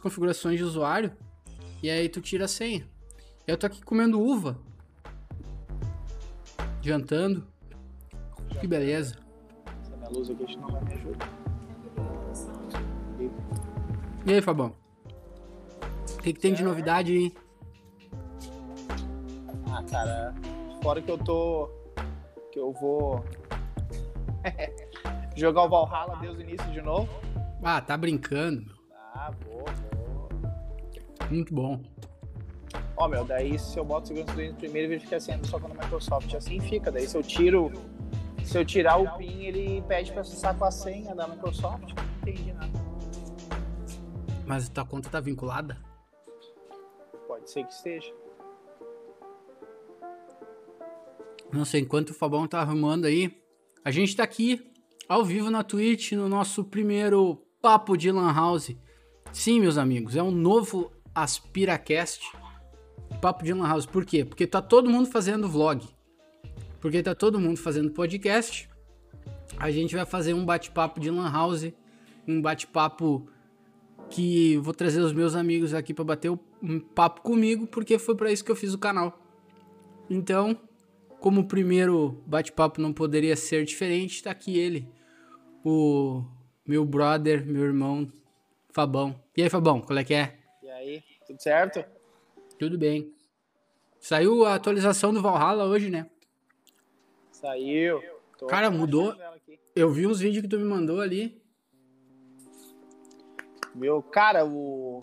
configurações de usuário e aí tu tira a senha. Eu tô aqui comendo uva. Jantando. Que beleza. Essa minha luz aqui não vai me ajudar. E aí, Fabão? O que, que tem de novidade aí? Ah, cara, fora que eu tô. que eu vou. jogar o Valhalla desde o início de novo. Ah, tá brincando. Ah. Muito bom. Ó, meu, daí se eu boto segurança do primeiro, ele fica sendo só quando Microsoft. Assim fica. Daí se eu tiro. Se eu tirar o PIN, ele pede pra acessar com a senha da Microsoft. Não entendi nada. Mas tua conta tá vinculada? Pode ser que esteja. Não sei, enquanto o Fabão tá arrumando aí, a gente tá aqui ao vivo na Twitch no nosso primeiro Papo de Lan House. Sim, meus amigos, é um novo AspiraCast. Papo de Lan House. Por quê? Porque tá todo mundo fazendo vlog. Porque tá todo mundo fazendo podcast. A gente vai fazer um bate-papo de Lan House. Um bate-papo que vou trazer os meus amigos aqui para bater um papo comigo, porque foi para isso que eu fiz o canal. Então, como o primeiro bate-papo não poderia ser diferente, tá aqui ele, o meu brother, meu irmão, Fabão. E aí, Fabão, qual é que é? Tudo certo? Tudo bem. Saiu a atualização do Valhalla hoje, né? Saiu. Tô Cara, mudou. Eu vi uns vídeos que tu me mandou ali. Meu, cara, o.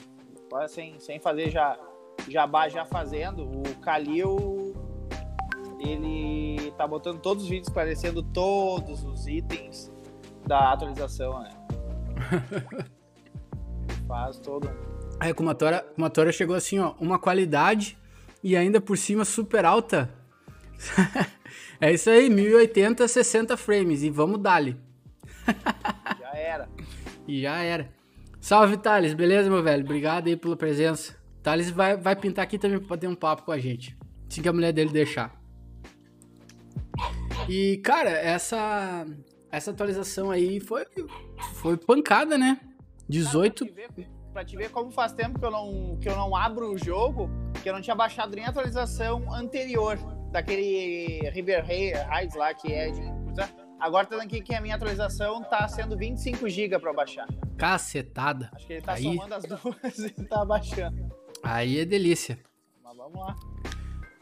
Agora sem, sem fazer já. Jabá já fazendo, o Kalil. Ele tá botando todos os vídeos esclarecendo todos os itens da atualização, né? Faz todo. Aí com uma tora, uma tora chegou assim, ó, uma qualidade e ainda por cima super alta. é isso aí, 1080, 60 frames e vamos dali. Já era. E já era. Salve, Thales, beleza, meu velho? Obrigado aí pela presença. Thales vai, vai pintar aqui também pra bater um papo com a gente. Assim que a mulher dele deixar. E, cara, essa, essa atualização aí foi, foi pancada, né? 18. Pra te, ver, pra te ver como faz tempo que eu, não, que eu não abro o jogo, que eu não tinha baixado nem a atualização anterior daquele River Heights lá, que é de. Agora tá aqui que a minha atualização tá sendo 25 GB pra baixar. Cacetada. Acho que ele tá Aí- somando as duas e tá baixando. Aí é delícia. Mas vamos lá.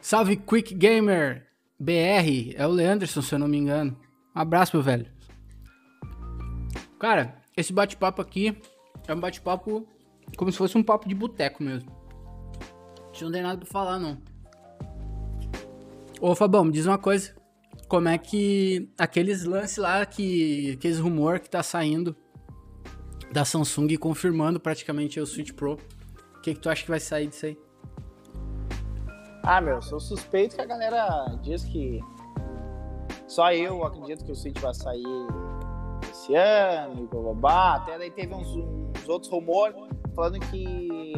Salve Quick Gamer BR, é o Leanderson, se eu não me engano. Um abraço, meu velho. Cara, esse bate-papo aqui é um bate-papo como se fosse um papo de boteco mesmo. A gente não tem nada pra falar, não. Ô, Fabão, me diz uma coisa. Como é que aqueles lances lá, que, aqueles rumor que tá saindo da Samsung confirmando praticamente o Switch Pro, o que, que tu acha que vai sair disso aí? Ah, meu, sou suspeito que a galera diz que só eu acredito que o Switch vai sair esse ano, e bababá. Até daí teve uns, uns outros rumores falando que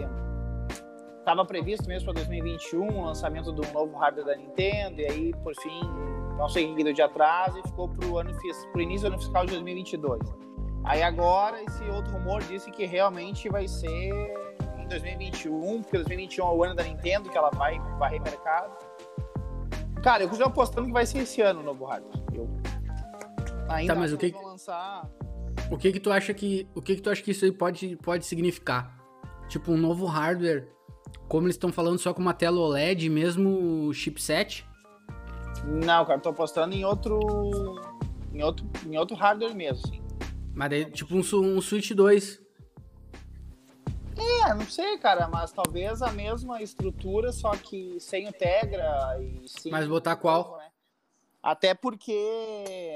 estava previsto mesmo para 2021 o lançamento do novo hardware da Nintendo, e aí, por fim, não sei que de atraso e ficou pro, ano, fis- pro início do ano fiscal de 2022. Aí agora esse outro rumor disse que realmente vai ser em 2021, porque 2021 é o ano da Nintendo, que ela vai varrer mercado. Cara, eu continuo apostando que vai ser esse ano o novo hardware. Eu ainda Tá, mas o que- lançar. O que que tu acha que o que que tu acha que isso aí pode pode significar? Tipo um novo hardware, como eles estão falando só com uma tela OLED, mesmo chipset? Não, cara, tô apostando em outro. Em outro, em outro hardware mesmo, assim. Mas daí, tipo um, um Switch 2. É, não sei, cara, mas talvez a mesma estrutura, só que sem o Tegra e sim. Mas botar qual? né? Até porque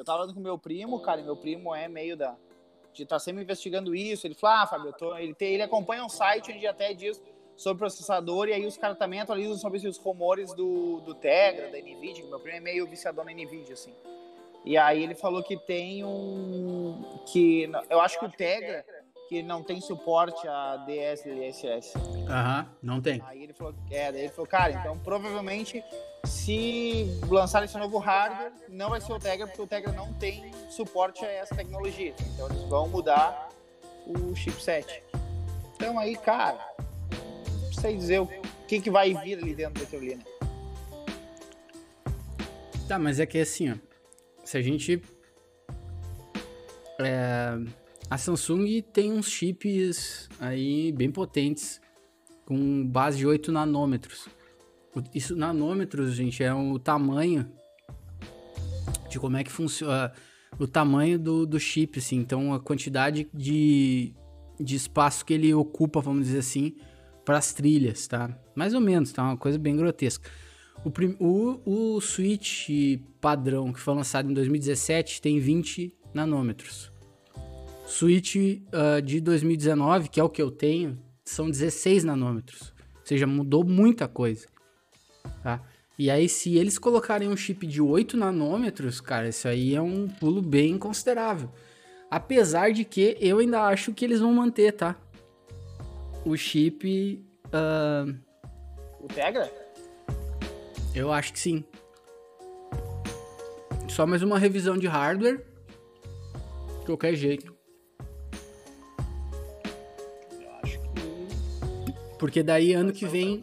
eu tava falando com meu primo, cara, e meu primo é meio da. De estar sempre investigando isso. Ele falou, ah, Fábio, eu tô... ele, tem... ele acompanha um site onde até diz sobre processador, e aí os caras também atualizam sobre os rumores do, do Tegra, da Nvidia, meu primo é meio viciador na Nvidia, assim. E aí ele falou que tem um. que Eu acho que o Tegra, que não tem suporte a DSLSS. Aham, não tem. Aí ele falou, é, daí ele falou, cara, então provavelmente se lançar esse novo hardware, não vai ser o Tegra, porque o Tegra não tem suporte a essa tecnologia. Então eles vão mudar o chipset. Então aí, cara, não sei dizer o que, que vai vir ali dentro daquilo ali, né? Tá, mas é que assim, ó. Se a gente. É, a Samsung tem uns chips aí bem potentes, com base de 8 nanômetros. Isso, nanômetros, gente, é o tamanho de como é que funciona. O tamanho do, do chip, assim. Então, a quantidade de, de espaço que ele ocupa, vamos dizer assim, para as trilhas, tá? Mais ou menos, tá? Uma coisa bem grotesca. O, o, o Switch padrão, que foi lançado em 2017, tem 20 nanômetros. Switch uh, de 2019, que é o que eu tenho, são 16 nanômetros. Ou seja, mudou muita coisa. Tá? E aí, se eles colocarem um chip de 8 nanômetros, cara, isso aí é um pulo bem considerável. Apesar de que eu ainda acho que eles vão manter, tá? O chip. Uh... O Tegra? Eu acho que sim. Só mais uma revisão de hardware. De qualquer jeito. Porque daí ano que vem.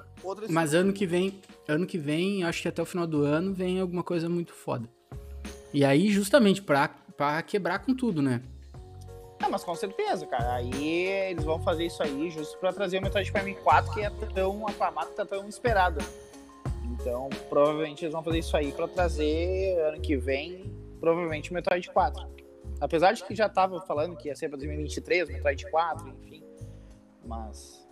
Mas ano que vem. Ano que vem, acho que até o final do ano, vem alguma coisa muito foda. E aí, justamente, pra, pra quebrar com tudo, né? Não, mas com certeza, cara. Aí eles vão fazer isso aí justo pra trazer o Metroid Prime 4, que é tão aclamado, que tá tão esperado. Então, provavelmente eles vão fazer isso aí pra trazer ano que vem, provavelmente o Metroid 4. Apesar de que já tava falando que ia ser pra 2023, Metroid 4, enfim. Mas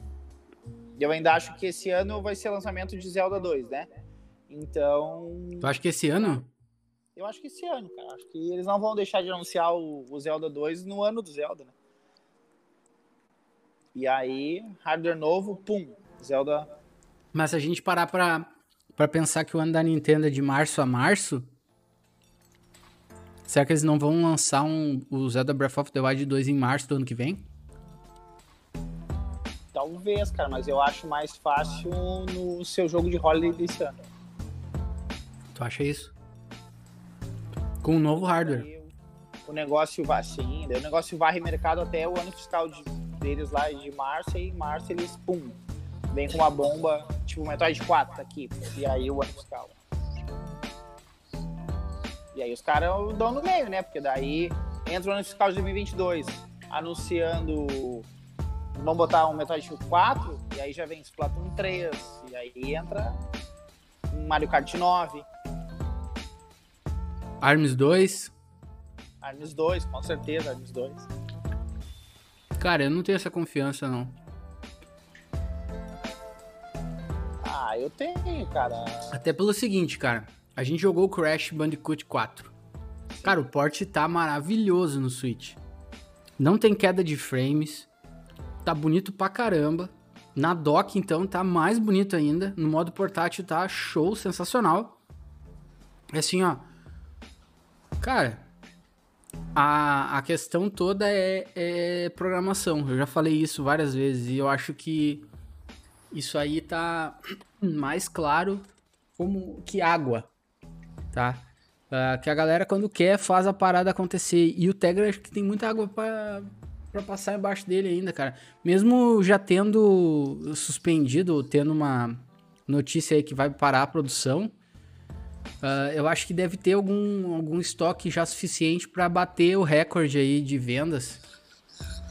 eu ainda acho que esse ano vai ser lançamento de Zelda 2, né? Então. Tu acha que esse ano? Eu acho que esse ano, cara. Acho que eles não vão deixar de anunciar o, o Zelda 2 no ano do Zelda, né? E aí, hardware novo, pum, Zelda. Mas se a gente parar pra, pra pensar que o ano da Nintendo é de março a março, será que eles não vão lançar um, o Zelda Breath of the Wild 2 em março do ano que vem? Talvez, cara, mas eu acho mais fácil no seu jogo de holiday desse ano. Tu acha isso? Com o um novo hardware. o negócio vai sim, o negócio varre mercado até o ano fiscal de, deles lá de março, e em março eles, pum, vem com uma bomba, tipo Metroid 4 tá aqui, e aí o ano fiscal. E aí os caras dão no meio, né? Porque daí entra o ano fiscal de 2022 anunciando vamos botar um Metroid 4, e aí já vem Splatoon 3, e aí entra um Mario Kart 9. Arms 2. Arms 2, com certeza, Arms 2. Cara, eu não tenho essa confiança, não. Ah, eu tenho, cara. Até pelo seguinte, cara. A gente jogou Crash Bandicoot 4. Cara, o port tá maravilhoso no Switch. Não tem queda de frames tá bonito pra caramba. Na dock, então, tá mais bonito ainda. No modo portátil tá show, sensacional. É assim, ó. Cara, a, a questão toda é, é programação. Eu já falei isso várias vezes e eu acho que isso aí tá mais claro como que água, tá? Uh, que a galera, quando quer, faz a parada acontecer. E o Tegra, acho que tem muita água para para passar embaixo dele ainda, cara. Mesmo já tendo suspendido, tendo uma notícia aí que vai parar a produção, uh, eu acho que deve ter algum, algum estoque já suficiente para bater o recorde aí de vendas.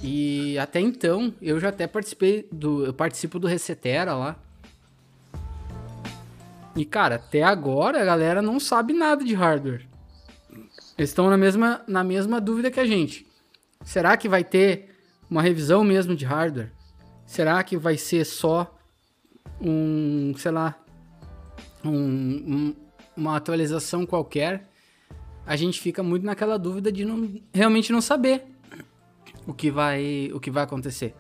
E até então, eu já até participei do. Eu participo do Resetera lá. E, cara, até agora a galera não sabe nada de hardware. Eles estão na mesma, na mesma dúvida que a gente. Será que vai ter uma revisão mesmo de hardware? Será que vai ser só um, sei lá, um, um, uma atualização qualquer? A gente fica muito naquela dúvida de não, realmente não saber o que vai, o que vai acontecer.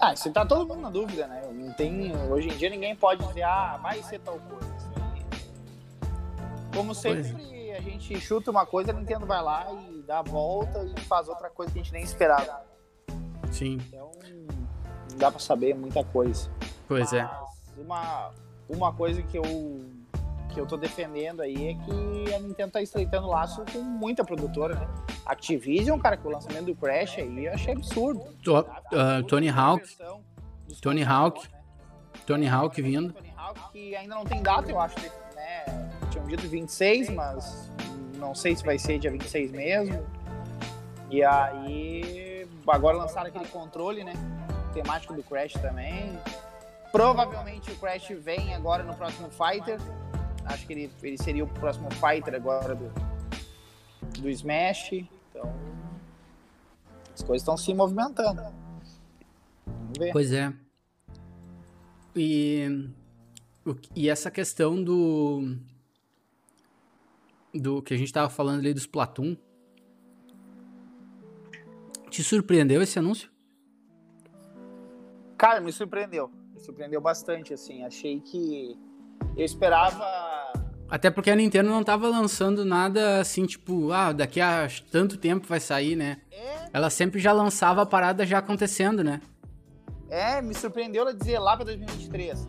Ah, você tá todo mundo na dúvida, né? Não tem, hoje em dia ninguém pode dizer, ah, vai ser tal coisa. Como sempre, a gente chuta uma coisa, a Nintendo vai lá e dá a volta e faz outra coisa que a gente nem esperava. Sim. Então, não dá pra saber muita coisa. Pois é. Mas é. Uma, uma coisa que eu, que eu tô defendendo aí é que a Nintendo tá estreitando laço com muita produtora, né? Activision, cara, com o lançamento do Crash aí, eu achei absurdo. To, uh, Tony Hawk. Tony Hawk. Tony Hawk vindo. Tony Hawk, que ainda não tem data, eu acho, né? Tinham dito 26, mas não sei se vai ser dia 26 mesmo. E aí, agora lançaram aquele controle, né? Temático do Crash também. Provavelmente o Crash vem agora no próximo Fighter. Acho que ele, ele seria o próximo Fighter agora do, do Smash. Então, as coisas estão se movimentando. Vamos ver. Pois é. E, e essa questão do. Do que a gente tava falando ali dos Splatoon. Te surpreendeu esse anúncio? Cara, me surpreendeu. Me surpreendeu bastante, assim. Achei que. Eu esperava. Até porque a Nintendo não tava lançando nada assim, tipo, ah, daqui a tanto tempo vai sair, né? É, Ela sempre já lançava a parada já acontecendo, né? é me surpreendeu ela dizer lá pra 2023.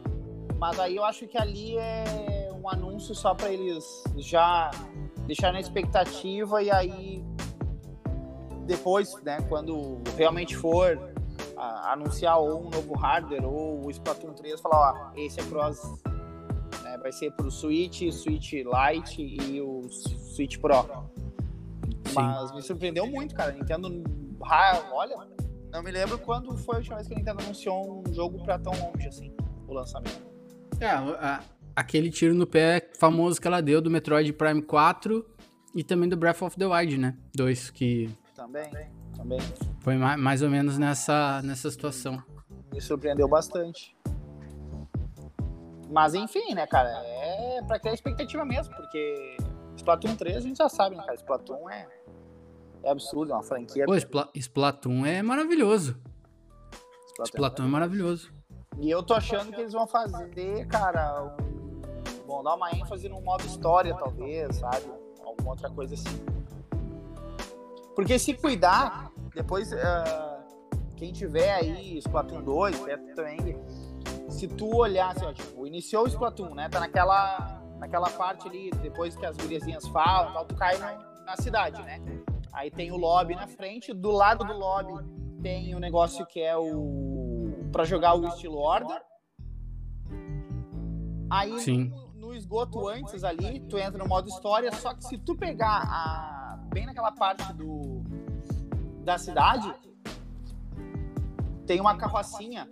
Mas aí eu acho que ali é um anúncio só pra eles já deixar na expectativa e aí depois, né, quando realmente for a- anunciar ou um novo hardware ou o Splatoon 3, falar, ó, esse é cross, né, vai ser pro Switch, Switch Lite e o Switch Pro. Mas me surpreendeu muito, cara. Nintendo, olha, não me lembro quando foi a última vez que a Nintendo anunciou um jogo pra tão longe assim, o lançamento. É, a- aquele tiro no pé famoso que ela deu do Metroid Prime 4 e também do Breath of the Wild, né? Dois que Também, também. foi ma- mais ou menos nessa, nessa situação. Me surpreendeu bastante. Mas enfim, né, cara? É pra criar expectativa mesmo, porque Splatoon 3 a gente já sabe, né, cara? Splatoon é, é absurdo, é uma franquia. Pô, Spla- Splatoon é maravilhoso. Splatoon. Splatoon é maravilhoso. E eu tô achando que eles vão fazer, cara, um- vão dar uma ênfase no modo história, talvez, sabe? Alguma outra coisa assim. Porque se cuidar, depois, ah, quem tiver aí Splatoon 2, Beto também, se tu olhar, assim, ó, tipo, iniciou o Splatoon, né? Tá naquela, naquela parte ali, depois que as guriazinhas falam, tal, tu cai no- na cidade, né? Aí tem o lobby na frente, do lado do lobby tem o negócio que é o para jogar o estilo Order. Aí Sim. Esgoto antes ali, tu entra no modo história, só que se tu pegar a, bem naquela parte do da cidade, tem uma carrocinha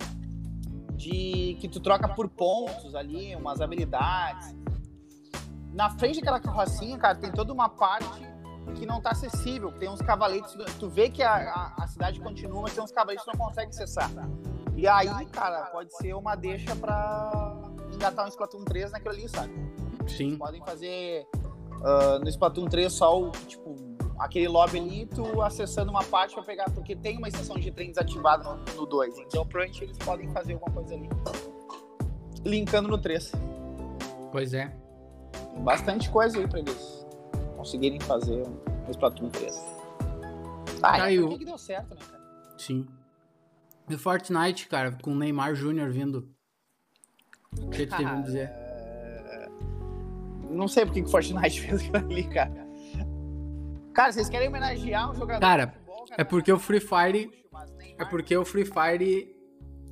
de que tu troca por pontos ali, umas habilidades. Na frente daquela carrocinha, cara, tem toda uma parte que não tá acessível. Tem uns cavaletes. Tu vê que a, a, a cidade continua, mas tem uns cavaletes que não consegue acessar. E aí, cara, pode ser uma deixa pra engatar um Splatoon 3 naquilo ali, sabe? Sim. Podem fazer ah, no Splatoon 3 só o, tipo, aquele lobby ali, tu acessando uma parte pra pegar, porque tem uma estação de trem desativada no, no 2. Então, provavelmente eles podem fazer alguma coisa ali. Linkando no 3. Pois é. Bastante coisa aí pra eles conseguirem fazer no Splatoon 3. Ah, Tá, é que deu certo, né, cara? Sim. E o Fortnite, cara, com o Neymar Jr. vindo. O que tem pra me dizer? É, Não sei por que o Fortnite fez aquilo ali, cara. Cara, vocês querem homenagear um jogador Cara, futebol, É porque o Free Fire. É porque o Free Fire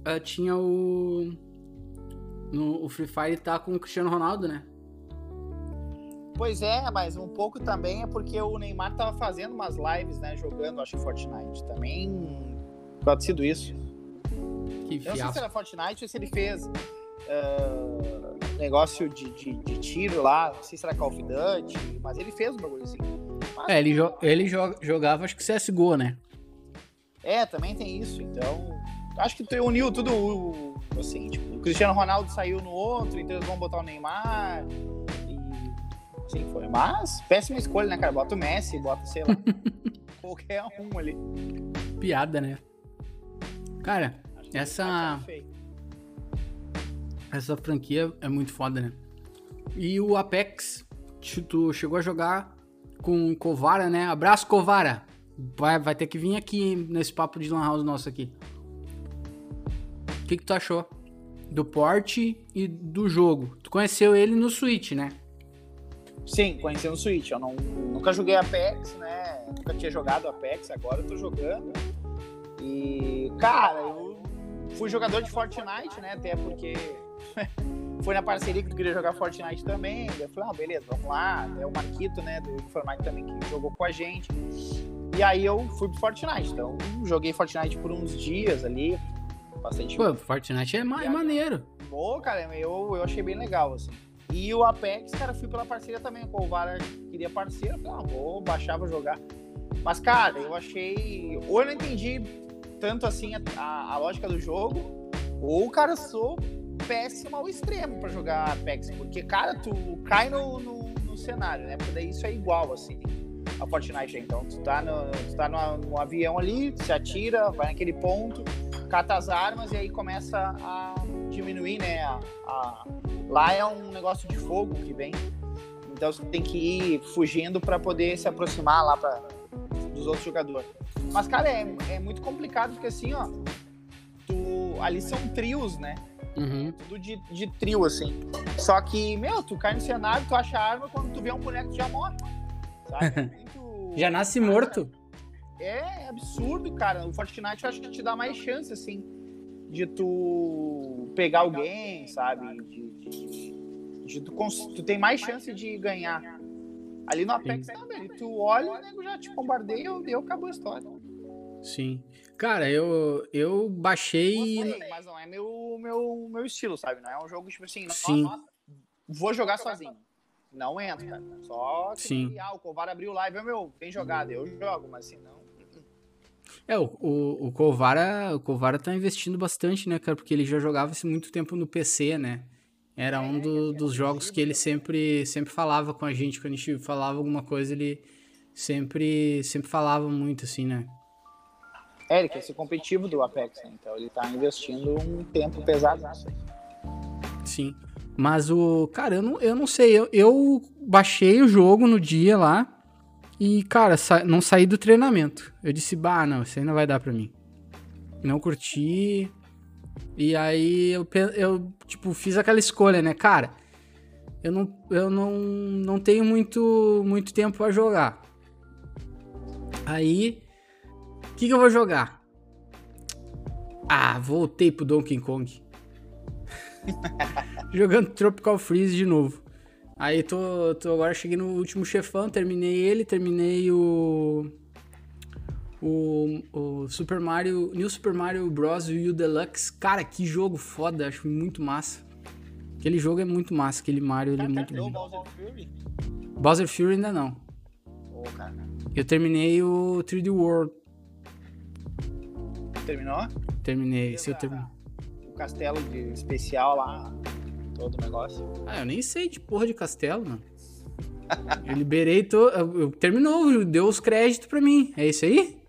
ah, tinha o. No, o Free Fire tá com o Cristiano Ronaldo, né? Pois é, mas um pouco também é porque o Neymar tava fazendo umas lives, né, jogando, acho que Fortnite. Também pode ter sido isso. Que Eu não sei se era Fortnite ou se ele fez ah, negócio de, de, de tiro lá, não sei se era Call of Duty, mas ele fez um bagulho assim. Mas- É, ele, jo ele jo- jogava, acho que CSGO, né? É, também tem isso. Então, acho que uniu tudo o- assim, tipo, o Cristiano Ronaldo saiu no outro, então eles vão botar o Neymar. E assim foi. Mas, péssima escolha, né, cara? Bota o Messi, bota, sei lá, qualquer um ali. Piada, né? Cara, Acho Essa- ficar feio. Essa franquia é muito foda, né? E o Apex, tu- chegou a jogar com Covara, né? Abraço, Covara! Vai, vai ter que vir aqui nesse papo de Lan House nosso aqui. O que, que tu achou? Do porte e do jogo. Tu conheceu ele no Switch, né? Sim, conheci no Switch. Eu não, nunca joguei Apex, né? Nunca tinha jogado Apex, agora eu tô jogando. E, cara, eu fui jogador de Fortnite, né? Até porque foi na parceria que tu queria jogar Fortnite também. Eu falei, ah, beleza, vamos lá. É o Marquito, né, do Informática também que jogou com a gente. E aí eu fui pro Fortnite. Então, joguei Fortnite por uns dias ali. Bastante. Pô, Fortnite é, ma é maneiro. Pô, cara, eu, eu achei bem legal, assim. E o Apex, cara, fui pela parceria também. O Vara queria parceiro, falei, ah, vou baixar, vou jogar. Mas, cara, eu achei. Ou eu não entendi tanto assim a, a, a lógica do jogo, ou, cara, sou péssimo ao extremo para jogar Apex. Porque, cara, tu cai no, no, no, cenário, né? Porque daí isso é igual, assim, a Fortnite. Então, tu tá no, tu tá no, no avião ali, se atira, vai naquele ponto, cata as armas e aí começa a diminuir, né? A, a... Lá é um negócio de fogo que vem. Então você tem que ir fugindo para poder se aproximar lá pra, dos outros jogadores. Mas, cara, é, é muito complicado porque assim, ó. Tu, ali são trios, né? Uhum. Tudo de, de trio, assim. Só que, meu, tu cai no cenário, tu acha arma, quando tu vê um boneco, tu já morre. Sabe? Muito... já nasce cara, morto. É absurdo, cara. O Fortnite eu acho que te dá mais chance, assim, de tu pegar alguém, sabe? De, de, de tu, tu tem mais chance de ganhar. Ali no Apex também, tu olha, o nego já te bombardeia e acabou a história. Sim. Cara, eu, eu baixei. Gostei, mas não é meu, meu, meu estilo, sabe? Não é um jogo tipo assim, Sim. Nossa, vou jogar sozinho. Não entra, cara. Só que Sim. ah, o Covar abriu live, meu, bem jogado, eu jogo, mas assim, não. É, o, o, o Covara, o Covara tá investindo bastante, né, cara? Porque ele já jogava isso muito tempo no PC, né? Era um do, dos jogos que ele sempre, sempre falava com a gente. Quando a gente falava alguma coisa, ele sempre, sempre falava muito, assim, né? É, ser competitivo do Apex, né? Então ele tá investindo um tempo pesado nisso aí. Sim. Mas o. Cara, eu não, eu não sei. Eu, eu baixei o jogo no dia lá. E, cara, sa não saí do treinamento. Eu disse, bah, não, isso aí não vai dar pra mim. Não curti. E aí eu, eu tipo, fiz aquela escolha, né? Cara, eu não, eu não, não tenho muito, muito tempo para jogar. Aí, que, que eu vou jogar? Ah, voltei pro Donkey Kong. Jogando Tropical Freeze de novo. Aí tô, tô agora cheguei no último chefão, terminei ele, terminei o o, o Super Mario, New Super Mario Bros. U Deluxe. Cara, que jogo foda, acho muito massa. Aquele jogo é muito massa, aquele Mario ele é muito bom. Bowser Fury? Bowser Fury ainda não. Oh, cara. Eu terminei o 3D World. Terminou? Terminei, se eu terminei. O castelo de especial lá, todo o negócio. Ah, eu nem sei de porra de castelo, mano. eu liberei, to... eu, terminou, deu os créditos pra mim. É isso aí?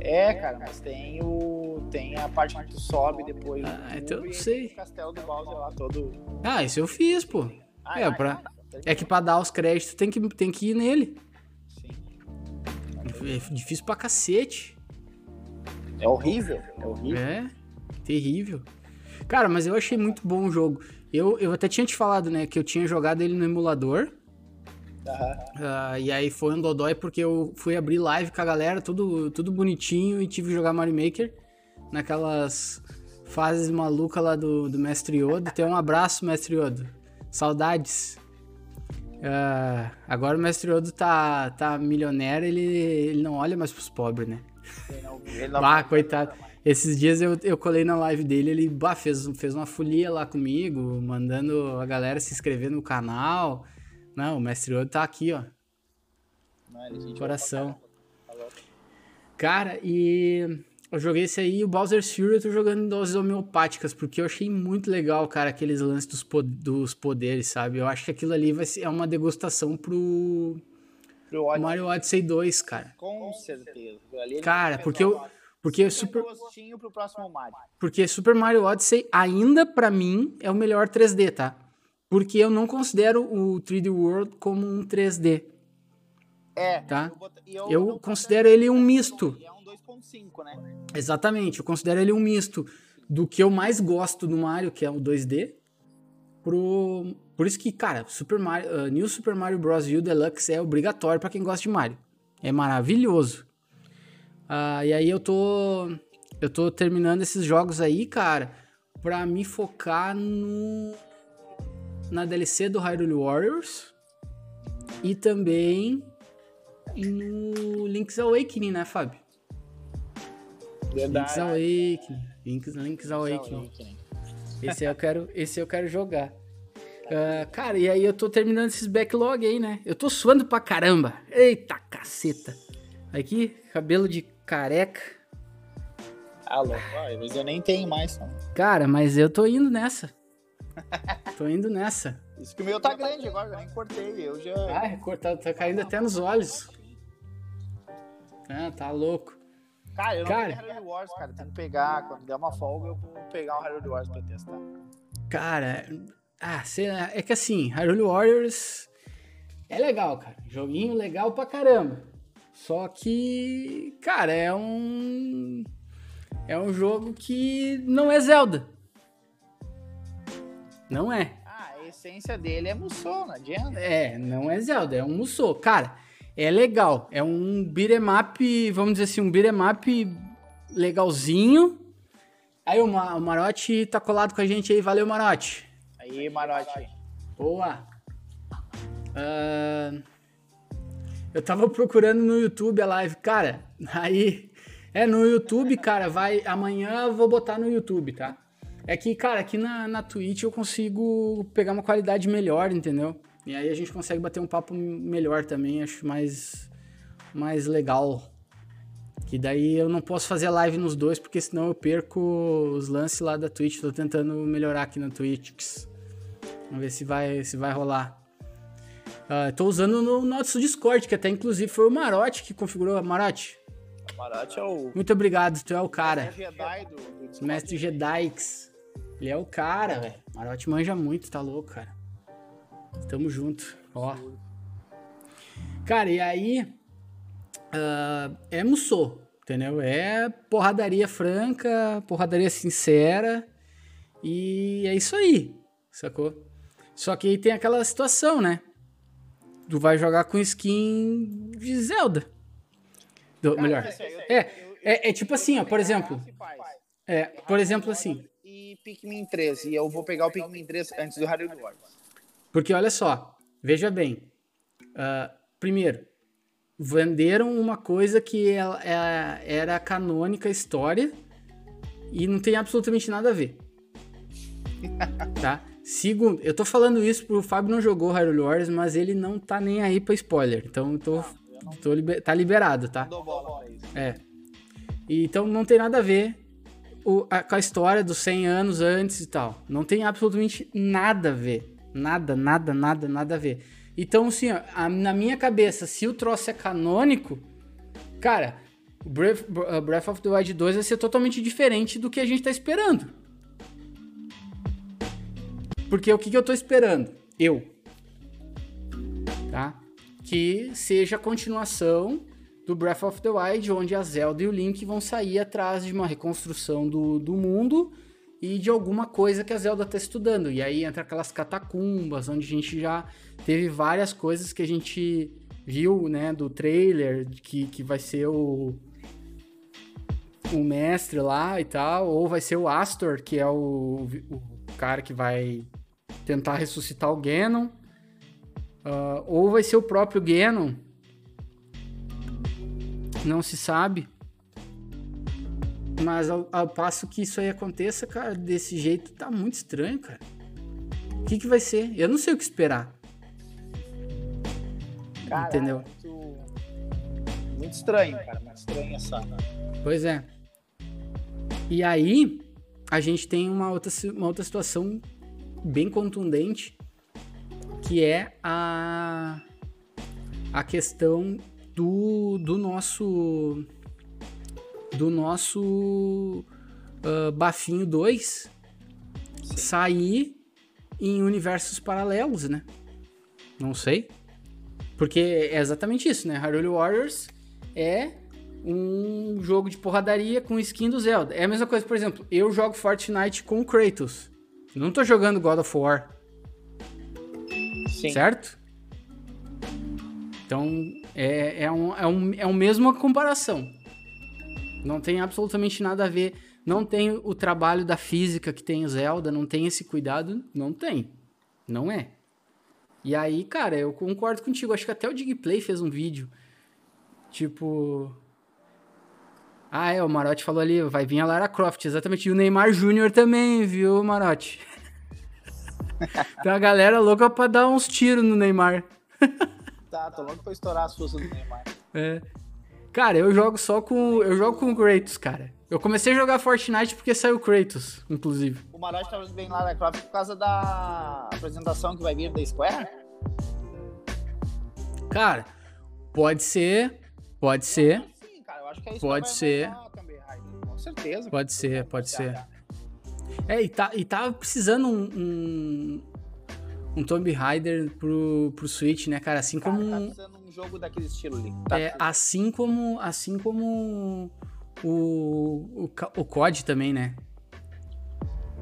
É, cara, mas tem o. Tem a parte que tu sobe depois. Ah, então eu não sei. O castelo do Bowser lá todo. Ah, isso eu fiz, pô. Ah, é, é, pra... Tá é que pra dar os créditos tem que, tem que ir nele. Sim. É difícil pra cacete. É horrível. É horrível. É, terrível. Cara, mas eu achei muito bom o jogo. Eu, eu até tinha te falado, né, que eu tinha jogado ele no emulador. Uh, e aí foi um dodói porque eu fui abrir live com a galera, tudo, tudo bonitinho, e tive que jogar Mario Maker naquelas fases malucas lá do, do Mestre Yoda. Tem um abraço, Mestre Yoda. Saudades. Uh, agora o Mestre Yoda tá, tá milionário, ele, ele não olha mais pros pobres, né? Ah, coitado. Esses dias eu, eu colei na live dele, ele bah, fez, fez uma folia lá comigo, mandando a galera se inscrever no canal. Não, o Mestre Yoda tá aqui, ó. Não, Coração. Cara, e eu joguei esse aí, o Bowser's Fury, eu tô jogando em doses homeopáticas, porque eu achei muito legal, cara, aqueles lances dos, po dos poderes, sabe? Eu acho que aquilo ali vai ser, é uma degustação pro, pro Odyssey. Mario Odyssey 2, cara. Com certeza. Cara, porque eu... Porque Super... pro Mario. Porque Super Mario Odyssey ainda, para mim, é o melhor 3D, tá? Porque eu não considero o 3D World como um 3D. É. Tá? Eu, eu, eu considero ele um misto. É um 2.5, né? Exatamente. Eu considero ele um misto do que eu mais gosto do Mario, que é o 2D, pro. Por isso que, cara, Super Mario, uh, New Super Mario Bros. U Deluxe é obrigatório para quem gosta de Mario. É maravilhoso. Uh, e aí eu tô. Eu tô terminando esses jogos aí, cara, pra me focar no. Na DLC do Hyrule Warriors. E também no Link's Awakening, né, Fábio? Verdade. Link's Awakening. Link's, Link's Awakening. Esse eu quero, esse eu quero jogar. Uh, cara, e aí eu tô terminando esses backlog aí, né? Eu tô suando pra caramba. Eita caceta. Aqui, cabelo de careca. Ah, louco. Mas eu nem tenho mais, não. Cara, mas eu tô indo nessa. tô indo nessa. Isso que o meu tá grande agora, eu nem cortei. Eu já. Ah, cortado, tá caindo até nos olhos. Ah, tá louco. Cara, eu não Cara. tenho Harry Wars, cara. Tem que pegar. Quando der uma folga, eu vou pegar um Harry Wars pra testar. Cara, ah, é que assim, Hyrule Warriors é legal, cara. Joguinho legal pra caramba. Só que, cara, é um. É um jogo que não é Zelda. Não é. Ah, a essência dele é Musou, não adianta. É, não é Zelda, é um Musou. Cara, é legal. É um beat'em up, vamos dizer assim, um beat'em up legalzinho. Aí o, Ma- o Marote tá colado com a gente aí. Valeu, Marote. Aí, Marote. Boa. Ah, eu tava procurando no YouTube a live, cara. Aí, é no YouTube, cara. Vai amanhã eu vou botar no YouTube, tá? É que, cara, aqui na, na Twitch eu consigo pegar uma qualidade melhor, entendeu? E aí a gente consegue bater um papo melhor também, acho mais mais legal. Que daí eu não posso fazer live nos dois, porque senão eu perco os lances lá da Twitch. Tô tentando melhorar aqui na Twitch. Vamos ver se vai, se vai rolar. Ah, tô usando no nosso Discord, que até inclusive foi o Marote que configurou. Marote, Marote é o. muito obrigado, tu é o cara. Jedi do, do. Mestre Jedix. Ele é o cara, velho. Marote manja muito, tá louco, cara. Tamo junto, ó. Cara, e aí. ah, é Musou, entendeu? É porradaria franca, porradaria sincera. E é isso aí, sacou? Só que aí tem aquela situação, né? Tu vai jogar com skin de Zelda. Do- melhor. Isso aí, eu- É, eu- é, é tipo assim, ó, por exemplo. É, por exemplo, assim. E Pikmin 3. E eu vou pegar o Pikmin 3 antes do Harry Wars. Porque olha só, veja bem. ah, primeiro, venderam uma coisa que ela- é- era canônica história e não tem absolutamente nada a ver. Tá? Segundo, eu tô falando isso pro Fábio não jogou Hyrule Wars, mas ele não tá nem aí pra spoiler. Então eu tô, tô liber- tá liberado, tá? Dou bola pra isso. É. E, então não tem nada a ver o- a- com a história dos 100 anos antes e tal. Não tem absolutamente nada a ver. Nada, nada, nada, nada a ver. Então, assim, ó, a- na minha cabeça, se o troço é canônico, cara, o Breath, Breath of the Wild 2 vai ser totalmente diferente do que a gente tá esperando. Porque o que, que eu tô esperando? Eu. Tá? Que seja a continuação do Breath of the Wild, onde a Zelda e o Link vão sair atrás de uma reconstrução do, do mundo e de alguma coisa que a Zelda está estudando. E aí entra aquelas catacumbas, onde a gente já teve várias coisas que a gente viu, né, do trailer, que, que vai ser o, o mestre lá e tal, ou vai ser o Astor, que é o, o cara que vai tentar ressuscitar o Ganon, ah, ou vai ser o próprio Ganon, não se sabe. Mas ao, ao passo que isso aí aconteça, cara, desse jeito tá muito estranho, cara. O que, que vai ser? Eu não sei o que esperar. Cara, Entendeu? é Muito, muito estranho, cara. Muito estranho essa. Pois é. E aí, a gente tem uma outra, uma outra situação bem contundente, que é a, a questão do, do nosso do nosso ah, Bafinho 2 sair em universos paralelos, né? Não sei. Porque é exatamente isso, né? Hyrule Warriors é um jogo de porradaria com skin do Zelda. É a mesma coisa, por exemplo, eu jogo Fortnite com o Não tô jogando God of War. Sim. Certo? Então, é, é, um, é, um, é uma mesma comparação. Não tem absolutamente nada a ver. Não tem o trabalho da física que tem o Zelda, não tem esse cuidado. Não tem. Não é. E aí, cara, eu concordo contigo. Acho que até o Digplay fez um vídeo. Tipo. Ah, é, o Marotti falou ali, vai vir a Lara Croft, exatamente. E o Neymar Júnior também, viu, Marotti? Tem a galera louca pra dar uns tiros no Neymar. tá, tô louco pra estourar as forças do Neymar. É. Cara, eu jogo só com. Eu jogo com o Kratos, cara. Eu comecei a jogar Fortnite porque saiu Kratos, inclusive. O Marotti tá bem lá na Croft por causa da apresentação que vai vir da Square? Cara, pode ser. Pode ser. Acho que a Pode ser. Com certeza. Pode ser, pode ser. É, e, tá, e tava precisando um, um, um Tomb Raider pro, pro Switch, né, cara? Assim cara, como. Tá precisando um jogo daquele estilo ali. Tá é, assim como. Assim como o, o, o COD também, né?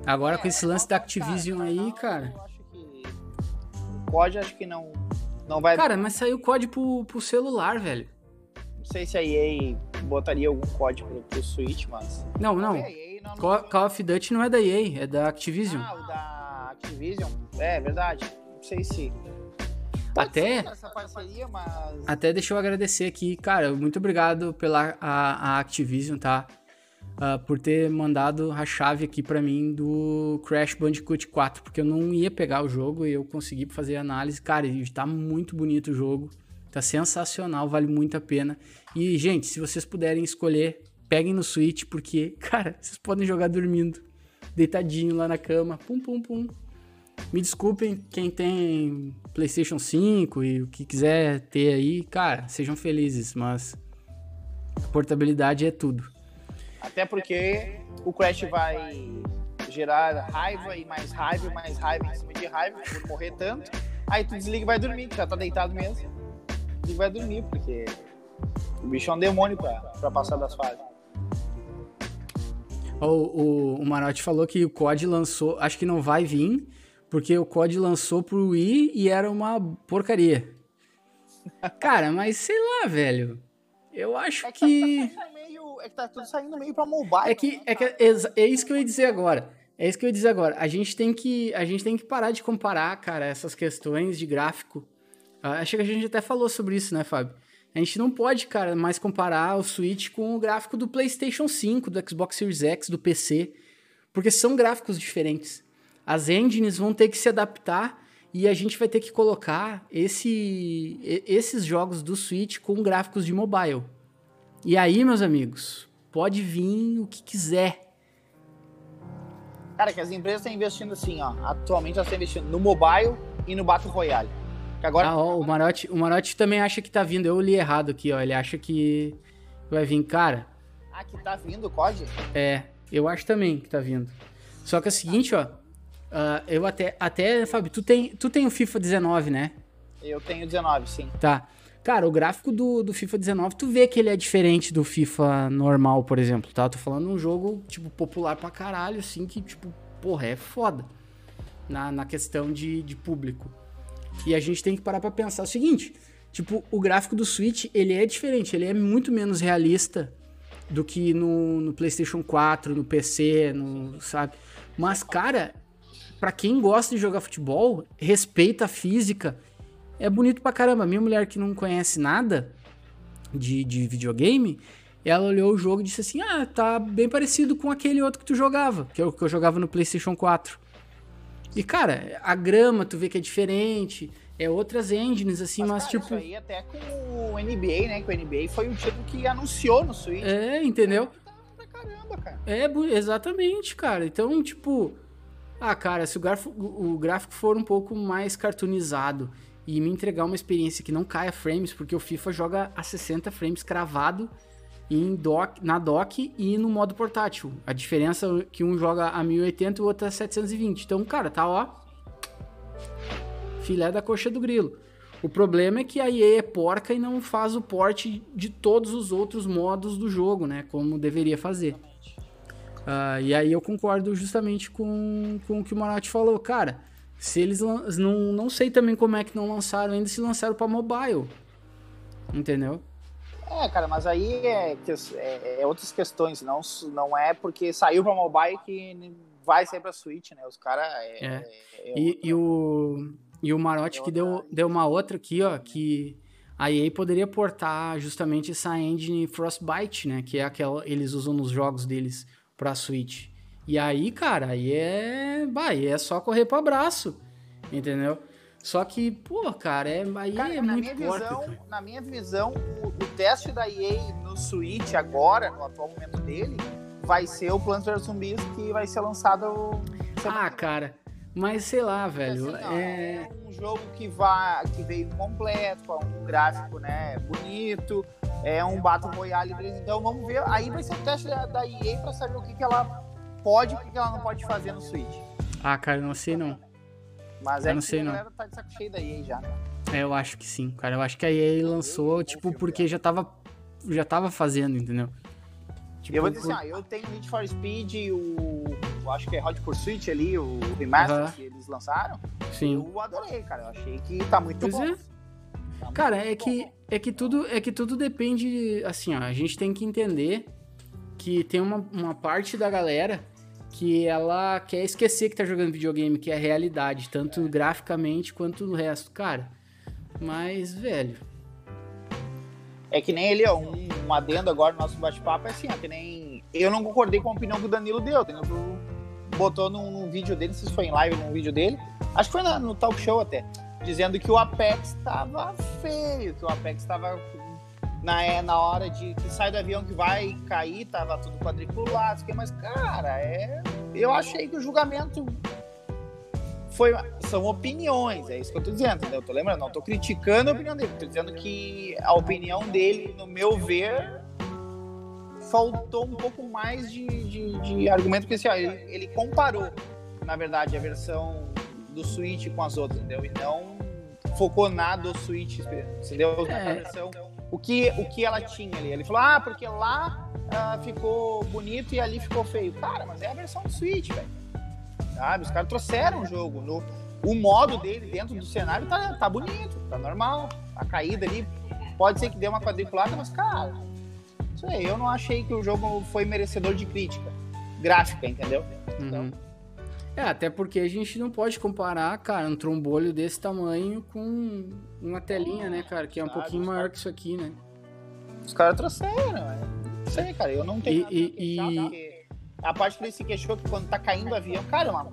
Agora é, com esse lance da Activision cara, aí, cara. Eu acho que. O COD acho que não. Não vai. Cara, mas saiu o COD pro, pro celular, velho. Não sei se a EA botaria algum COD pro, pro Switch, mas. Não, não. não, Call, Call of Duty não é da EA, é da Activision. Ah, o da Activision? É, verdade. Não sei se. até, parceria, mas... até deixa eu agradecer aqui, cara, muito obrigado pela a, a Activision, tá? Uh, por ter mandado a chave aqui para mim do Crash Bandicoot 4, porque eu não ia pegar o jogo e eu consegui fazer análise. Cara, está muito bonito o jogo, tá sensacional, vale muito a pena. E, gente, se vocês puderem escolher, peguem no Switch, porque, cara, vocês podem jogar dormindo, deitadinho lá na cama, pum, pum, pum. Me desculpem quem tem PlayStation 5 e o que quiser ter aí, cara, sejam felizes, mas portabilidade é tudo. Até porque o Crash vai gerar raiva e mais raiva e mais raiva em cima de raiva por morrer tanto. Aí tu desliga e vai dormir, já tá deitado mesmo. E vai dormir, porque o bicho é um demônio pra, pra passar das fases. O, o, o Marotti falou que o COD lançou, acho que não vai vir, porque o COD lançou pro Wii e era uma porcaria. Cara, mas sei lá, velho. Eu acho é que. que... Tá é que tá tudo saindo meio pra mobile. É que, né, é, que é, é isso que eu ia dizer agora. É isso que eu ia dizer agora. A gente tem que, a gente tem que parar de comparar, cara, essas questões de gráfico. Uh, acho que a gente até falou sobre isso, né, Fábio? A gente não pode, cara, mais comparar o Switch com o gráfico do PlayStation 5, do Xbox Series X, do PC, porque são gráficos diferentes. As engines vão ter que se adaptar e a gente vai ter que colocar esse, esses jogos do Switch com gráficos de mobile. E aí, meus amigos, pode vir o que quiser. Cara, que as empresas estão investindo assim, ó. Atualmente elas estão investindo no mobile e no Battle Royale. Agora... Ah, ó, o Marotti, o Marotti também acha que tá vindo. Eu li errado aqui, ó. Ele acha que vai vir, cara. Ah, que tá vindo o COD? É, eu acho também que tá vindo. Só que é o seguinte, ó. Uh, eu até, até, Fábio, tu tem, tu tem o FIFA 19, né? Eu tenho 19, sim. Tá. Cara, o gráfico do, do FIFA 19, tu vê que ele é diferente do FIFA normal, por exemplo, tá? tô falando de um jogo, tipo, popular pra caralho, assim, que, tipo, porra, é foda. Na, na questão de, de público. E a gente tem que parar pra pensar o seguinte, tipo, o gráfico do Switch, ele é diferente, ele é muito menos realista do que no, no PlayStation 4, no PC, no, sabe? Mas, cara, para quem gosta de jogar futebol, respeita a física é bonito pra caramba. Minha mulher que não conhece nada de, de videogame, ela olhou o jogo e disse assim: Ah, tá bem parecido com aquele outro que tu jogava, que é o que eu jogava no PlayStation 4. E cara, a grama tu vê que é diferente, é outras engines assim, mas, mas cara, tipo. Isso aí até com o NBA, né? Que o NBA foi o título que anunciou no Switch. É, entendeu? É, caramba, cara. É, exatamente, cara. Então, tipo. Ah, cara, se o gráfico, o gráfico for um pouco mais cartoonizado e me entregar uma experiência que não caia frames, porque o FIFA joga a 60 frames cravado em dock, na dock e no modo portátil. A diferença é que um joga a 1080 e o outro a 720. Então, cara, tá ó. Filé da coxa do grilo. O problema é que a EA é porca e não faz o porte de todos os outros modos do jogo, né? Como deveria fazer. Uh, e aí eu concordo justamente com, com o que o Marat falou. Cara, Se eles não, não sei também como é que não lançaram ainda, se lançaram para mobile. Entendeu? É, cara, mas aí é, é, é, outras questões, não, não é porque saiu para mobile que vai sair para Switch, né? Os caras. É, é. é e, e, o, e o Marote que deu, deu uma outra aqui, ó, que a EA poderia portar justamente essa engine Frostbite, né? Que é aquela eles usam nos jogos deles pra Switch. E aí, cara, aí é. Bah, aí é só correr pro abraço. Entendeu? Só que, pô, cara, é, aí cara, é muito forte. Visão, na minha visão, o, o, teste da EA no Switch agora, no atual momento dele, vai ser o Plants vs Zombies que vai ser lançado. Ah, cara, mas sei lá, velho. Assim, é... é... um jogo que vai, que veio completo, com um gráfico, né, bonito. É um Battle Royale então vamos ver. Aí vai ser o teste da, da EA para saber o que, que ela pode e o que, que ela não pode fazer no Switch. Ah, cara, não sei não. Mas eu é não que sei, a galera não. tá de saco cheio da EA já, né? É, eu acho que sim, cara. Eu acho que a EA lançou, tipo, porque já tava, já tava fazendo, entendeu? Tipo, eu vou dizer assim, ah, eu tenho Need for Speed, o, o acho que é Hot Pursuit ali, o remaster uh -huh. que eles lançaram. Sim. Eu adorei, cara. Eu achei que tá muito pois bom. É. Tá cara, é que, é que tudo é que tudo depende, assim, ó, a gente tem que entender que tem uma, uma parte da galera que ela quer esquecer que tá jogando videogame, que é a realidade, tanto graficamente quanto o resto, cara. Mas, velho, é que nem ele, ó, um, um adendo agora no nosso bate-papo, é assim, ó, que nem. Eu não concordei com a opinião que o Danilo deu. Danilo botou num, num vídeo dele, se foi em live num vídeo dele, acho que foi na, no talk show até, dizendo que o Apex tava feio, que o Apex tava na, é, na hora de que sai do avião que vai cair, tava tudo quadriculado, mas, cara, é. Eu achei que o julgamento foi, são opiniões, é isso que eu tô dizendo, entendeu? Eu tô lembrando, não tô criticando a opinião dele, tô dizendo que a opinião dele, no meu ver, faltou um pouco mais de, de, de argumento, porque assim, ó, ele, ele, comparou, na verdade, a versão do Switch com as outras, entendeu? E não focou nada do Switch, entendeu? É. Versão, o, que, o que ela tinha ali. Ele falou, ah, porque lá uh, ficou bonito e ali ficou feio. Cara, mas é a versão do Switch, velho sabe? Os caras trouxeram o jogo. No, o modo dele dentro do cenário tá, tá bonito, tá normal. A caída ali pode ser que dê uma quadriculada, mas, cara, isso aí, eu não achei que o jogo foi merecedor de crítica gráfica, entendeu? Então, uhum. É, até porque a gente não pode comparar, cara, um trombolho desse tamanho com uma telinha, né, cara, que é um pouquinho maior que isso aqui, né? Os caras trouxeram, é. Não sei, cara, eu não tenho e, nada e, e... A parte que ele se queixou que quando tá caindo o avião, cara, mano,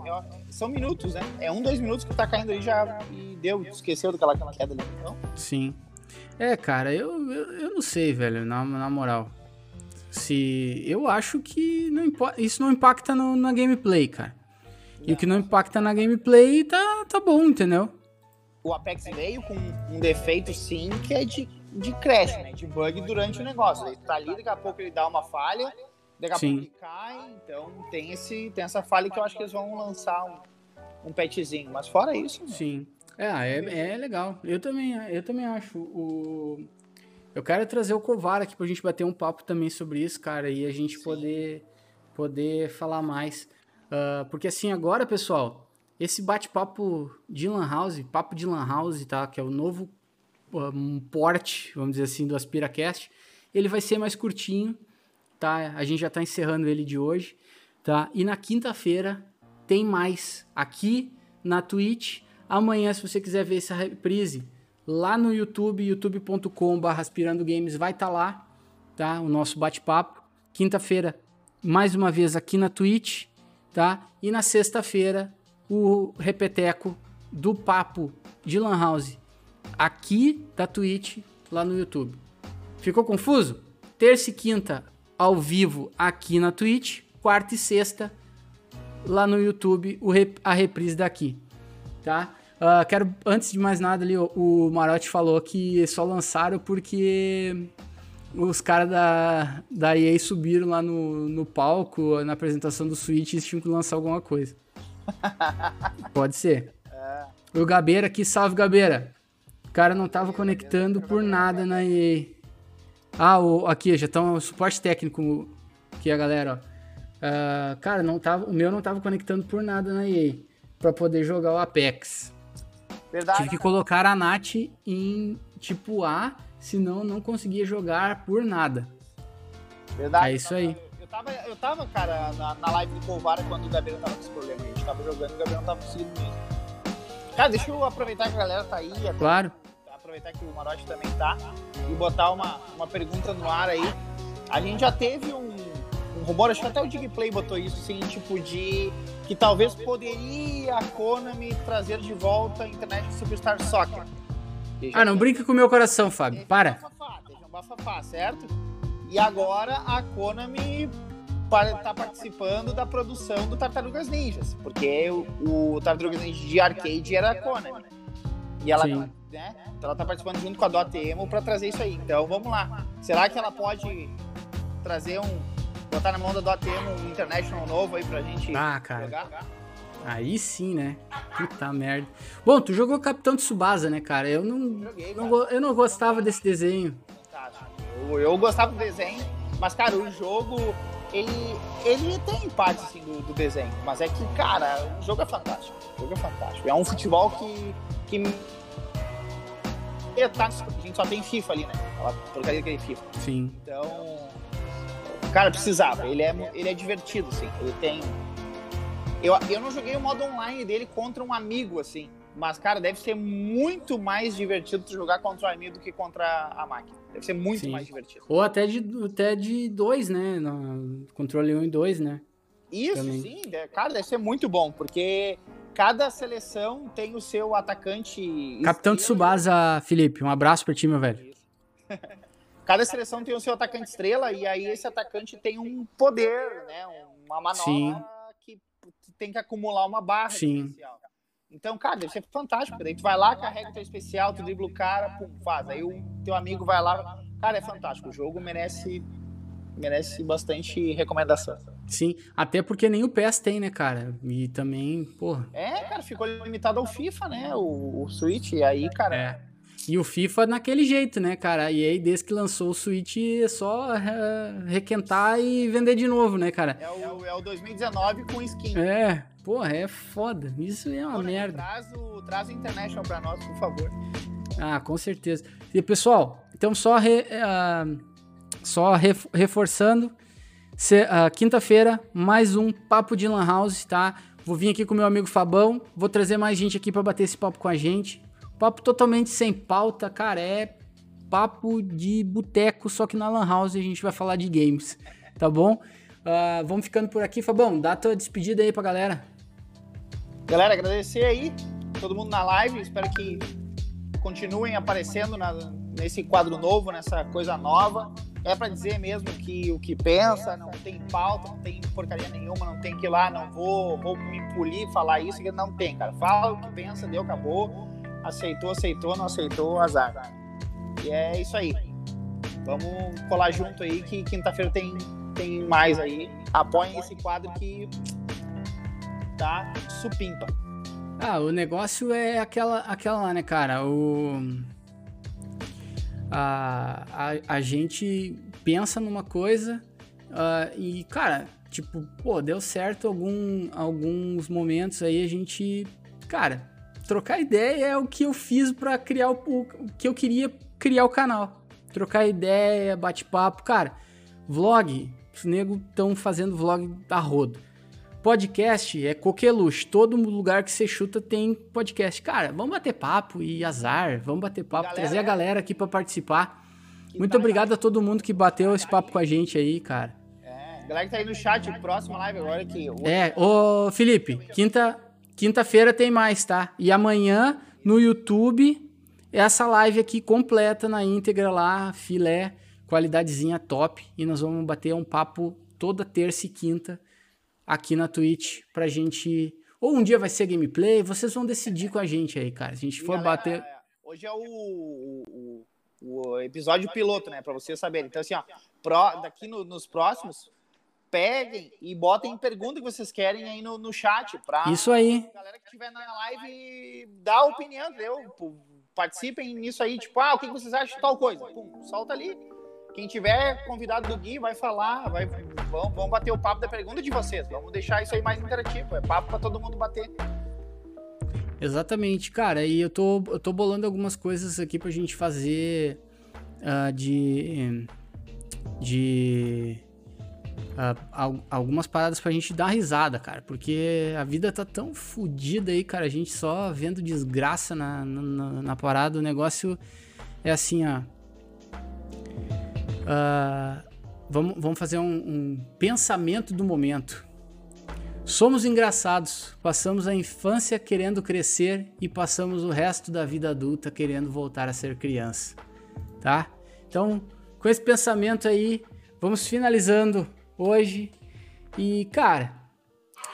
são minutos, né? É um, dois minutos que tá caindo aí já e deu, esqueceu daquela queda ali. Então... Sim. É, cara, eu, eu, eu não sei, velho, na, na moral. Se. Eu acho que não isso não impacta no, na gameplay, cara. E o que não impacta na gameplay tá, tá bom, entendeu? O Apex veio com um defeito, sim, que é de, de crash, né? De bug durante o negócio. Ele tá ali, daqui a pouco ele dá uma falha Daqui a pouco ele cai, então tem, esse, tem essa falha que eu acho que eles vão lançar um, um petzinho. Mas fora isso. Mano. Sim. É, é, é legal. Eu também, eu também acho. O... Eu quero trazer o Covar aqui pra gente bater um papo também sobre isso, cara, e a gente poder, poder falar mais. Uh, porque assim, agora, pessoal, esse bate-papo de Lan House, papo de Lan House, tá? Que é o novo um porte, vamos dizer assim, do AspiraCast, ele vai ser mais curtinho, tá? A gente já está encerrando ele de hoje, tá? E na quinta-feira tem mais aqui na Twitch. Amanhã, se você quiser ver essa reprise, lá no YouTube, youtube.com.br aspirando games, vai estar tá lá, tá? O nosso bate-papo. Quinta-feira, mais uma vez aqui na Twitch, tá? E na sexta-feira, o repeteco do papo de Lan House aqui da Twitch, lá no YouTube. Ficou confuso? Terça e quinta, ao vivo aqui na Twitch, quarta e sexta lá no YouTube rep, a reprise daqui, tá? Uh, quero, antes de mais nada ali, o, o Marotti falou que só lançaram porque os caras da, da EA subiram lá no, no palco, na apresentação do Switch e tinham que lançar alguma coisa. Pode ser. É. O Gabeira aqui, salve Gabeira. O cara não tava conectando por nada na EA. Ah, o, aqui, já estão o suporte técnico aqui a galera, ó. Uh, cara, não tava, o meu não tava conectando por nada na EA. para poder jogar o Apex. Verdade. Tive que colocar a Nath em tipo A, senão não conseguia jogar por nada. Verdade. É isso aí. Eu tava, eu tava cara, na, na live do Polvara quando o Gabriel tava com esse problema. A gente tava jogando e o Gabriel não tava conseguindo mesmo. Cara, deixa eu aproveitar que a galera tá aí. Claro. Aproveitar que o Marote também tá. E botar uma, uma pergunta no ar aí. A gente já teve um, um rumor, acho que até o Digplay botou isso, assim, tipo de que talvez poderia a Konami trazer de volta a internet Superstar Soccer. Ah, não brinca com o meu coração, Fábio. Para. Bafafá, um bafafá, certo? E agora a Konami está participando da produção do Tartarugas Ninjas, porque o, o Tartarugas Ninjas de arcade era a Konami. E ela, Sim. né? Então ela tá participando junto com a Dotemu para trazer isso aí. Então vamos lá. Será que ela pode trazer um botar na mão da Dotemu um International novo aí pra gente ah, cara. jogar? Aí sim, né? Puta merda. Bom, tu jogou Capitão de Subasa, né, cara? Eu não, Joguei, não eu não gostava desse desenho. Eu, eu gostava do desenho, mas, cara, o jogo, ele, ele tem parte, assim, do, do, desenho. Mas é que, cara, o jogo é fantástico. O jogo é fantástico. É um futebol que... que tá, a gente só tem FIFA ali, né? Aquela porcaria daquele FIFA. Sim. Então, cara, precisava. Ele é, ele é divertido, assim. Ele tem... Eu, eu não joguei o modo online dele contra um amigo, assim. Mas, cara, deve ser muito mais divertido tu jogar contra o amigo do que contra a máquina. Deve ser muito Sim. mais divertido. Ou até de, até de dois, né? No controle 1 e 2, né? Isso, Também. sim. Cara, deve ser muito bom, porque cada seleção tem o seu atacante. Capitão de Subasa, Felipe. Um abraço pra ti, meu velho. cada seleção tem o seu atacante estrela, e aí esse atacante tem um poder, né? Uma manobra sim. Tem que acumular uma barra sim. especial. Então, cara, deve ser fantástico. Daí tu vai lá, carrega o teu especial, tu dribla o cara, pum, faz. Aí o teu amigo vai lá. Cara, é fantástico. O jogo merece merece bastante recomendação. Sim, até porque nem o PES tem, né, cara? E também, pô. É, cara, ficou limitado ao FIFA, né? O, o Switch. E aí, cara. É. E o FIFA naquele jeito, né, cara? E aí, desde que lançou o Switch, é só uh, requentar e vender de novo, né, cara? É o, é o 2019 com skin. É, Porra, é foda. Isso é uma merda. Traz o, traz o International pra nós, por favor. Ah, com certeza. E pessoal, então só, re, uh, só reforçando. Uh, Quinta-feira, mais um Papo de Lan House, tá? Vou vir aqui com meu amigo Fabão. Vou trazer mais gente aqui para bater esse papo com a gente. Papo totalmente sem pauta, cara. É papo de boteco, só que na Lan House a gente vai falar de games, tá bom? Uh, vamos ficando por aqui, Fabão. Dá tua despedida aí pra galera. Galera, agradecer aí todo mundo na live. Espero que continuem aparecendo na, nesse quadro novo, nessa coisa nova. É para dizer mesmo que o que pensa, não tem pauta, não tem porcaria nenhuma, não tem que ir lá, não vou, vou me polir, falar isso, que não tem, cara. Fala o que pensa, deu, acabou. Aceitou, aceitou, não aceitou, azar. E é isso aí. Vamos colar junto aí que quinta-feira tem, tem mais aí. Apoiem esse quadro que tá supimpa. Ah, o negócio é aquela, aquela lá, né, cara? O. A, a, a gente pensa numa coisa uh, e, cara, tipo, pô, deu certo algum, alguns momentos aí a gente. Cara, trocar ideia é o que eu fiz para criar o, o, que eu queria criar o canal. Trocar ideia, bate-papo. Cara, vlog, os negros estão fazendo vlog a rodo. Podcast é coqueluche. Todo lugar que você chuta tem podcast. Cara, vamos bater papo e azar. Vamos bater papo, galera, trazer a galera aqui para participar. Muito tá obrigado a todo mundo que bateu esse papo com a gente aí, cara. É, galera que tá aí no chat, próxima live agora aqui. É, ô Felipe, quinta, quinta-feira tem mais, tá? E amanhã no YouTube, essa live aqui completa na íntegra lá, filé, qualidadezinha top. E nós vamos bater um papo toda terça e quinta aqui na Twitch pra gente. Ou um dia vai ser gameplay, vocês vão decidir com a gente aí, cara. Se a gente for galera, bater. É, hoje é o, o, o, episódio piloto, né? Pra vocês saberem. Então, assim, ó, pro, daqui no, nos próximos, peguem e botem pergunta que vocês querem aí no, no chat. Pra Isso aí. A galera que estiver na live dar opinião, entendeu? Participem nisso aí, tipo, ah, o que vocês acham de tal coisa? Pum, solta ali quem tiver convidado do Gui vai falar, vai, vamos, vamos bater o papo da pergunta de vocês. Vamos deixar isso aí mais interativo. É papo para todo mundo bater. Exatamente, cara. E eu tô, eu tô bolando algumas coisas aqui pra gente fazer uh, de. de. Uh, algumas paradas pra gente dar risada, cara. Porque a vida tá tão fodida aí, cara. A gente só vendo desgraça na, na, na parada. O negócio é assim, ó. Uh, vamos, vamos fazer um, um pensamento do momento. Somos engraçados, passamos a infância querendo crescer e passamos o resto da vida adulta querendo voltar a ser criança, tá? Então, com esse pensamento aí, vamos finalizando hoje. E, cara,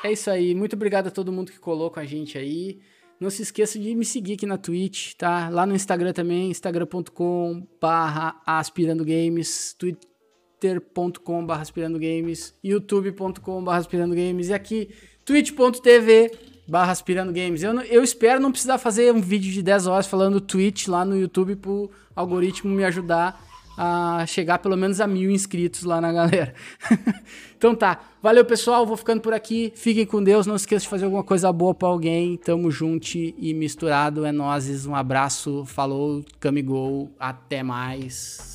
é isso aí. Muito obrigado a todo mundo que colou com a gente aí. Não se esqueça de me seguir aqui na Twitch, tá? Lá no Instagram também, instagram.com barra aspirandogames, twitter twitter.com.br aspirandogames, youtube.com.br aspirandogames e aqui twitch.tv barra aspirando games. Eu, eu espero não precisar fazer um vídeo de 10 horas falando Twitch lá no YouTube pro algoritmo me ajudar a chegar pelo menos a mil inscritos lá na galera. então tá, valeu pessoal, vou ficando por aqui, fiquem com Deus, não esqueça de fazer alguma coisa boa para alguém, tamo junto e misturado, é nozes, um abraço, falou, camigol, até mais.